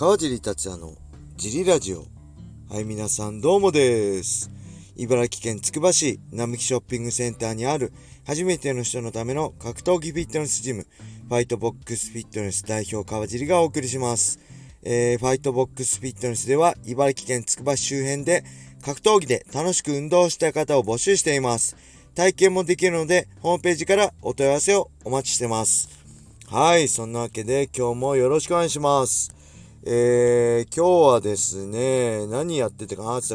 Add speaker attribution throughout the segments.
Speaker 1: 川尻達也のジリラジオ。はい、皆さんどうもです。茨城県つくば市並木ショッピングセンターにある初めての人のための格闘技フィットネスジム、ファイトボックスフィットネス代表川尻がお送りします。えー、ファイトボックスフィットネスでは茨城県つくば市周辺で格闘技で楽しく運動した方を募集しています。体験もできるので、ホームページからお問い合わせをお待ちしてます。はい、そんなわけで今日もよろしくお願いします。えー、今日はですね、何やってたかなって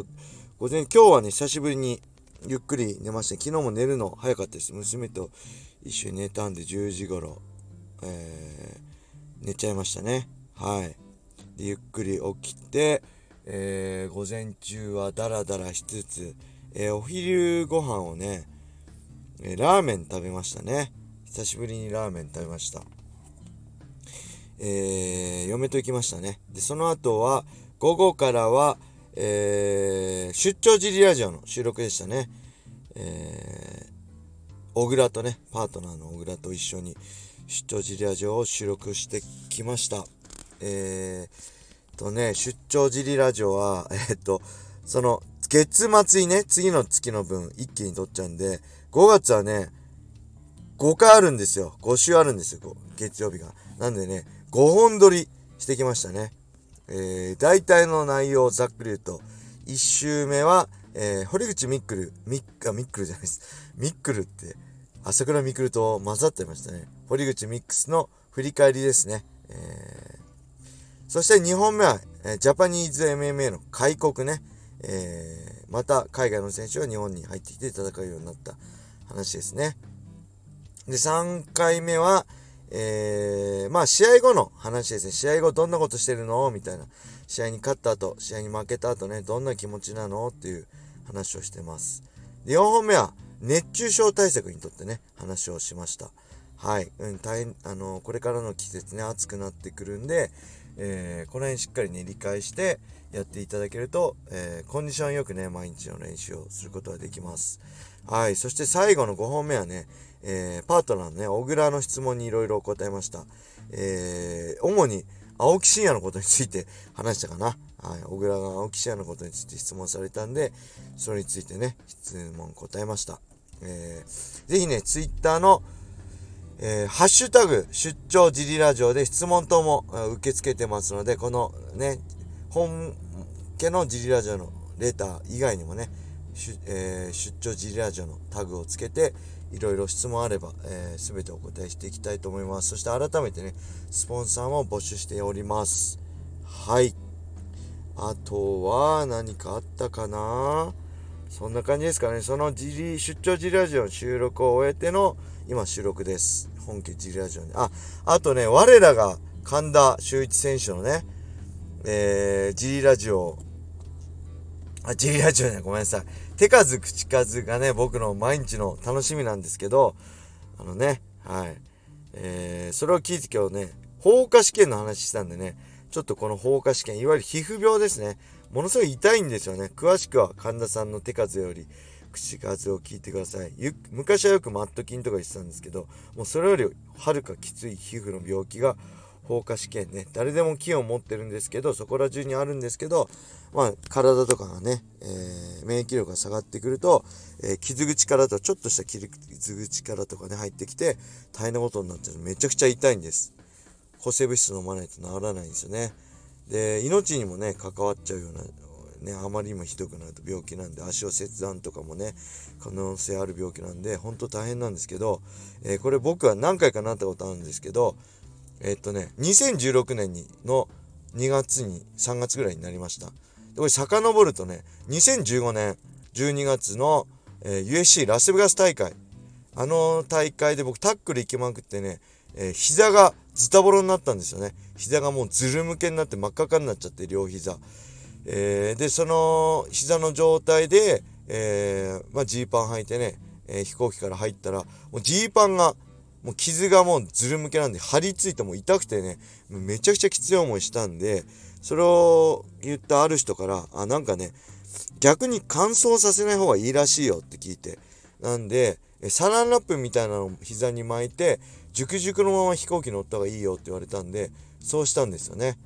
Speaker 1: 午前、今日はね、久しぶりにゆっくり寝ました。昨日も寝るの早かったです。娘と一緒に寝たんで10時頃、えー、寝ちゃいましたね。はい。で、ゆっくり起きて、えー、午前中はダラダラしつつ、えー、お昼ご飯をね、えラーメン食べましたね。久しぶりにラーメン食べました。えー、嫁と行きましたね。で、その後は、午後からは、えー、出張ジリラジオの収録でしたね。えー、小倉とね、パートナーの小倉と一緒に出張ジリラジオを収録してきました。えー、とね、出張ジリラジオは、えー、っと、その、月末にね、次の月の分一気に撮っちゃうんで、5月はね、5回あるんですよ。5週あるんですよ、月曜日が。なんでね、5本撮りしてきましたね。えー、大体の内容をざっくり言うと、1週目は、えー、堀口ミックル、ミッ、あ、ミックルじゃないです。ミックルって、朝倉ミクルと混ざってましたね。堀口ミックスの振り返りですね。えー、そして2本目は、えジャパニーズ MMA の開国ね。えー、また海外の選手が日本に入ってきて戦うようになった話ですね。で、3回目は、えー、まあ試合後の話ですね。試合後どんなことしてるの？みたいな。試合に勝った後、試合に負けた後ね、どんな気持ちなの？っていう話をしてます。で、4本目は、熱中症対策にとってね、話をしました。はい。うん、大変、あの、これからの季節ね、暑くなってくるんで、えー、この辺しっかりね、理解してやっていただけると、えー、コンディションよくね、毎日の練習をすることができます。はい。そして最後の5本目はね、えー、パートナーのね、小倉の質問にいろいろ答えました。えー、主に青木真也のことについて 話したかな。はい。小倉が青木真也のことについて質問されたんで、それについてね、質問答えました。えー、ぜひね、ツイッターの、えー、ハッシュタグ、出張ジリラジオで質問等も受け付けてますので、このね、本家のジリラジオのレター以外にもね、えー、出張ジリラジオのタグをつけて、いろいろ質問あれば、えー、全てお答えしていきたいと思います。そして改めてね、スポンサーも募集しております。はい。あとは何かあったかな？そんな感じですかね。そのジリ、出張ジリラジオの収録を終えての今収録です。本家ジリラジオに。あ、あとね、我らが神田修一選手のね、えー、ジリラジオ、あ、ジリラジオね、ごめんなさい。手数口数がね、僕の毎日の楽しみなんですけど、あのね、はい。えー、それを聞いて今日ね、放火試験の話したんでね、ちょっとこの放火試験、いわゆる皮膚病ですね。ものすごい痛いんですよね。詳しくは神田さんの手数より口数を聞いてください。昔はよくマット菌とか言ってたんですけど、もうそれよりはるかきつい皮膚の病気が放火試験ね。誰でも菌を持ってるんですけど、そこら中にあるんですけど、まあ、体とかがね、えー、免疫力が下がってくると、えー、傷口からとちょっとした傷口からとかね、入ってきて、大変なことになってるめちゃくちゃ痛いんです。抗生物質飲まないと治らないんですよね。で、命にもね、関わっちゃうような、ね、あまりにもひどくなると病気なんで、足を切断とかもね、可能性ある病気なんで、本当大変なんですけど、えー、これ僕は何回かなったことあるんですけど、えー、っとね、2016年にの2月に、3月ぐらいになりました。これ遡るとね、2015年12月の、えー、USC ラスベガス大会。あの大会で僕タックル行きまくってね、えー、膝がズタボロになったんですよね。膝がもうズル向けになって真っ赤かになっちゃって、両膝。えー、で、その膝の状態で、えー、まあジーパン履いてね、えー、飛行機から入ったら、もうジーパンが、もう傷がもうズル向けなんで張り付いても痛くてね、めちゃくちゃきつい思いしたんで、それを言ったある人から、あ、なんかね、逆に乾燥させない方がいいらしいよって聞いて。なんで、サランラップみたいなのを膝に巻いて、ジュクジュクのまま飛行機乗った方がいいよって言われたんで、そうしたんですよね。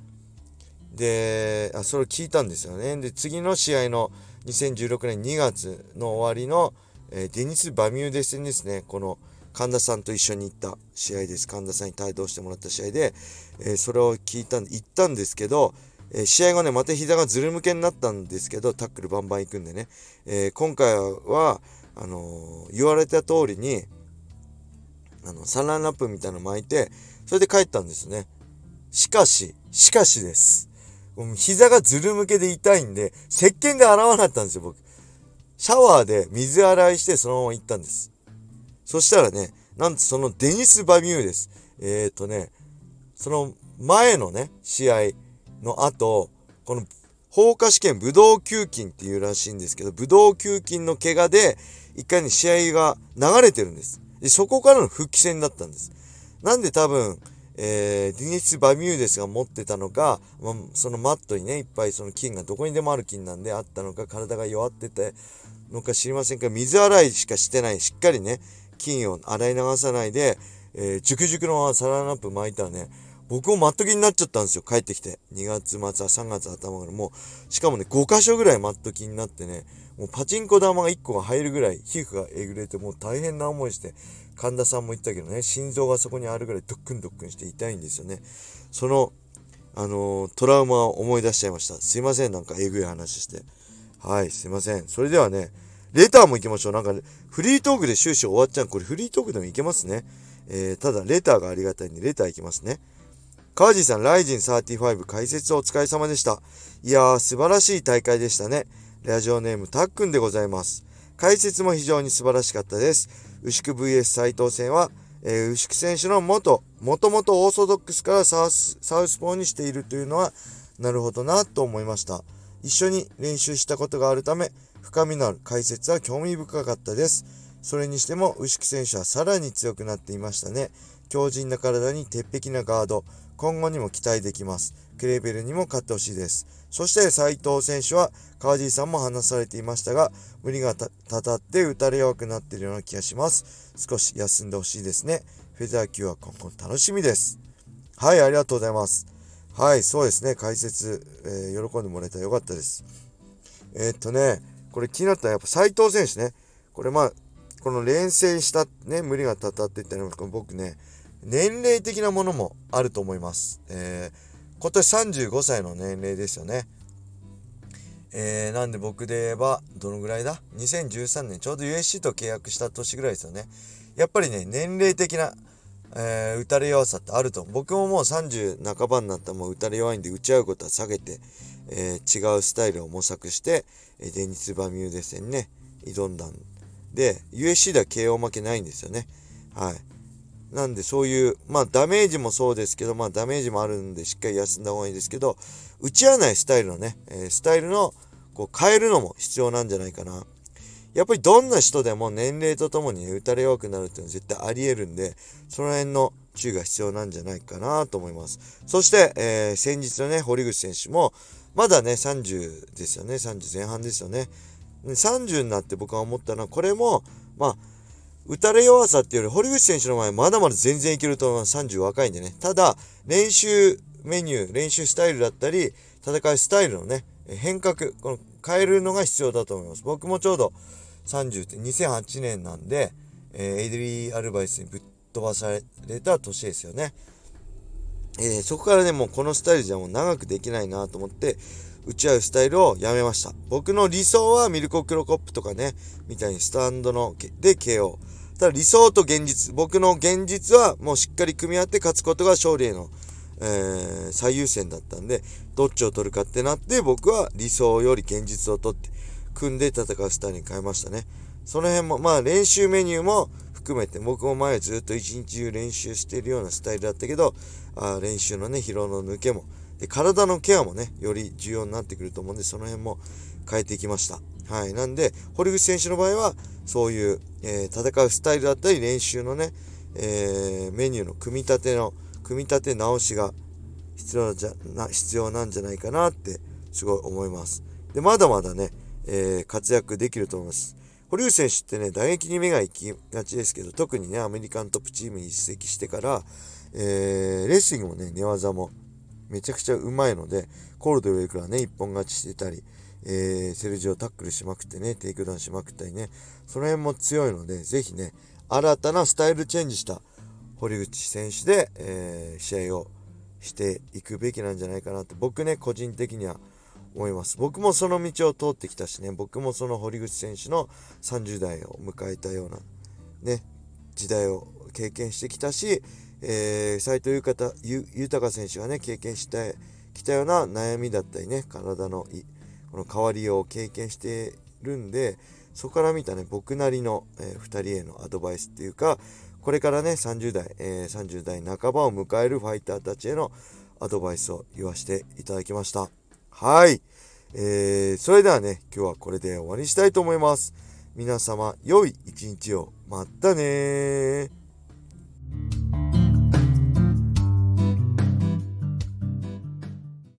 Speaker 1: で、あ、それを聞いたんですよね。で、次の試合の2016年2月の終わりの、えー、デニス・バミューデ戦ですね。この神田さんと一緒に行った試合です。神田さんに帯同してもらった試合で、えー、それを聞いたんで、行ったんですけど、えー、試合後ね、また膝がずるむけになったんですけど、タックルバンバン行くんでね、え今回は、あの言われた通りに、あの、サランラップみたいなの巻いて、それで帰ったんですね。しかし、しかしです。膝がずるむけで痛いんで、石鹸で洗わなかったんですよ、僕。シャワーで水洗いしてそのまま行ったんです。そしたらね、なんとそのデニス・バミューです。えっ、ー、とね、その前のね、試合の後、この放火試験、ブドウ球菌っていうらしいんですけど、ブドウ球菌の怪我で、一回に試合が流れてるんです。で、そこからの復帰戦だったんです。なんで多分、えー、ディニス・バミューデスが持ってたのか、ま、そのマットにね、いっぱいその菌がどこにでもある菌なんであったのか、体が弱っててのか知りませんが、水洗いしかしてない、しっかりね、菌を洗い流さないで、えー、熟熟のサランラップ巻いたらね、僕もマット気になっちゃったんですよ、帰ってきて。2月末は3月頭からもう、しかもね、5箇所ぐらいマット気になってね、もうパチンコ玉が1個が入るぐらい皮膚がえぐれてもう大変な思いして、神田さんも言ったけどね、心臓がそこにあるぐらいドックンドックンして痛いんですよね。その、あのー、トラウマを思い出しちゃいました。すいません、なんかえぐい話して。はい、すいません。それではね、レターも行きましょう。なんか、フリートークで終始終わっちゃう。これフリートークでもいけますね。えー、ただ、レターがありがたいんで、レター行きますね。川地さん、ライジン35解説お疲れ様でした。いやー、素晴らしい大会でしたね。ラジオネームたっくんでございます。解説も非常に素晴らしかったです。牛久 VS 斎藤戦は、えー、牛久選手の元、もともとオーソドックスからサウスサウスポーにしているというのは、なるほどなと思いました。一緒に練習したことがあるため、深みのある解説は興味深かったです。それにしても、牛久選手はさらに強くなっていましたね。強靭な体に鉄壁なガード、今後にも期待できます。クレーベルにも勝ってほしいです。そして斉藤選手は川尻さんも話されていましたが、無理がたたって打たれ弱くなっているような気がします。少し休んでほしいですね。フェザー級は今後楽しみです。はい、ありがとうございます。はい、そうですね。解説、えー、喜んでもらえたらよかったです。えー、っとね、これ気になったのはやっぱ斉藤選手ね。これまあ、この連戦したね、無理がたたっていったの僕ね、年齢的なものもあると思います。えー今年35歳の年齢ですよね。えー、なんで僕で言えば、どのぐらいだ ?2013 年、ちょうど USC と契約した年ぐらいですよね。やっぱりね、年齢的な、えー、打たれ弱さってあると。僕ももう30半ばになったらもう打たれ弱いんで、打ち合うことは下げて、えー、違うスタイルを模索して、えー、デニス・バミューデ戦ね、挑んだんで、USC では KO 負けないんですよね。はい。なんでそういう、まあダメージもそうですけど、まあダメージもあるんでしっかり休んだ方がいいですけど、打ち合わないスタイルのね、えー、スタイルのこう変えるのも必要なんじゃないかな。やっぱりどんな人でも年齢とともに、ね、打たれ弱くなるっていうのは絶対あり得るんで、その辺の注意が必要なんじゃないかなと思います。そして、えー、先日のね、堀口選手も、まだね、30ですよね。30前半ですよね。30になって僕は思ったのは、これも、まあ、打たれ弱さっていうより、堀口選手の前、まだまだ全然いけると思います。30若いんでね。ただ、練習メニュー、練習スタイルだったり、戦いスタイルのね、変革、この変えるのが必要だと思います。僕もちょうど30って2008年なんで、えー、エイドリー・アルバイスにぶっ飛ばされた年ですよね。えー、そこからね、もうこのスタイルじゃもう長くできないなと思って、打ち合うスタイルをやめました。僕の理想はミルコ・クロコップとかね、みたいにスタンドので KO。ただ理想と現実、僕の現実はもうしっかり組み合って勝つことが勝利への、えー、最優先だったんで、どっちを取るかってなって、僕は理想より現実を取って、組んで戦うスタイルに変えましたね。その辺も、まあ練習メニューも含めて、僕も前ずっと一日中練習しているようなスタイルだったけど、あ練習のね、疲労の抜けも、で、体のケアもね、より重要になってくると思うんで、その辺も変えていきました。はい。なんで、堀口選手の場合は、そういう、えー、戦うスタイルだったり、練習のね、えー、メニューの組み立ての、組み立て直しが必要じゃな必要なんじゃないかなって、すごい思います。で、まだまだね、えー、活躍できると思います。堀内選手ってね、打撃に目が行きがちですけど、特にね、アメリカントップチームに移籍してから、えー、レスリングもね、寝技もめちゃくちゃうまいので、コールドウェルからね、一本勝ちしてたり、えー、セルジオタックルしまくってね、テイクダウンしまくったりね、その辺も強いので、ぜひね、新たなスタイルチェンジした堀口選手で、えー、試合をしていくべきなんじゃないかなって僕ね個人的には思います。僕もその道を通ってきたしね僕もその堀口選手の30代を迎えたようなね時代を経験してきたし、えー、斉藤豊選手がね経験してきたような悩みだったりね体のこの変わりを経験してるんでそこから見たね僕なりの、えー、2人へのアドバイスっていうかこれからね、30代、えー、30代半ばを迎えるファイターたちへのアドバイスを言わせていただきました。はい。えー、それではね、今日はこれで終わりにしたいと思います。皆様、良い一日を。またね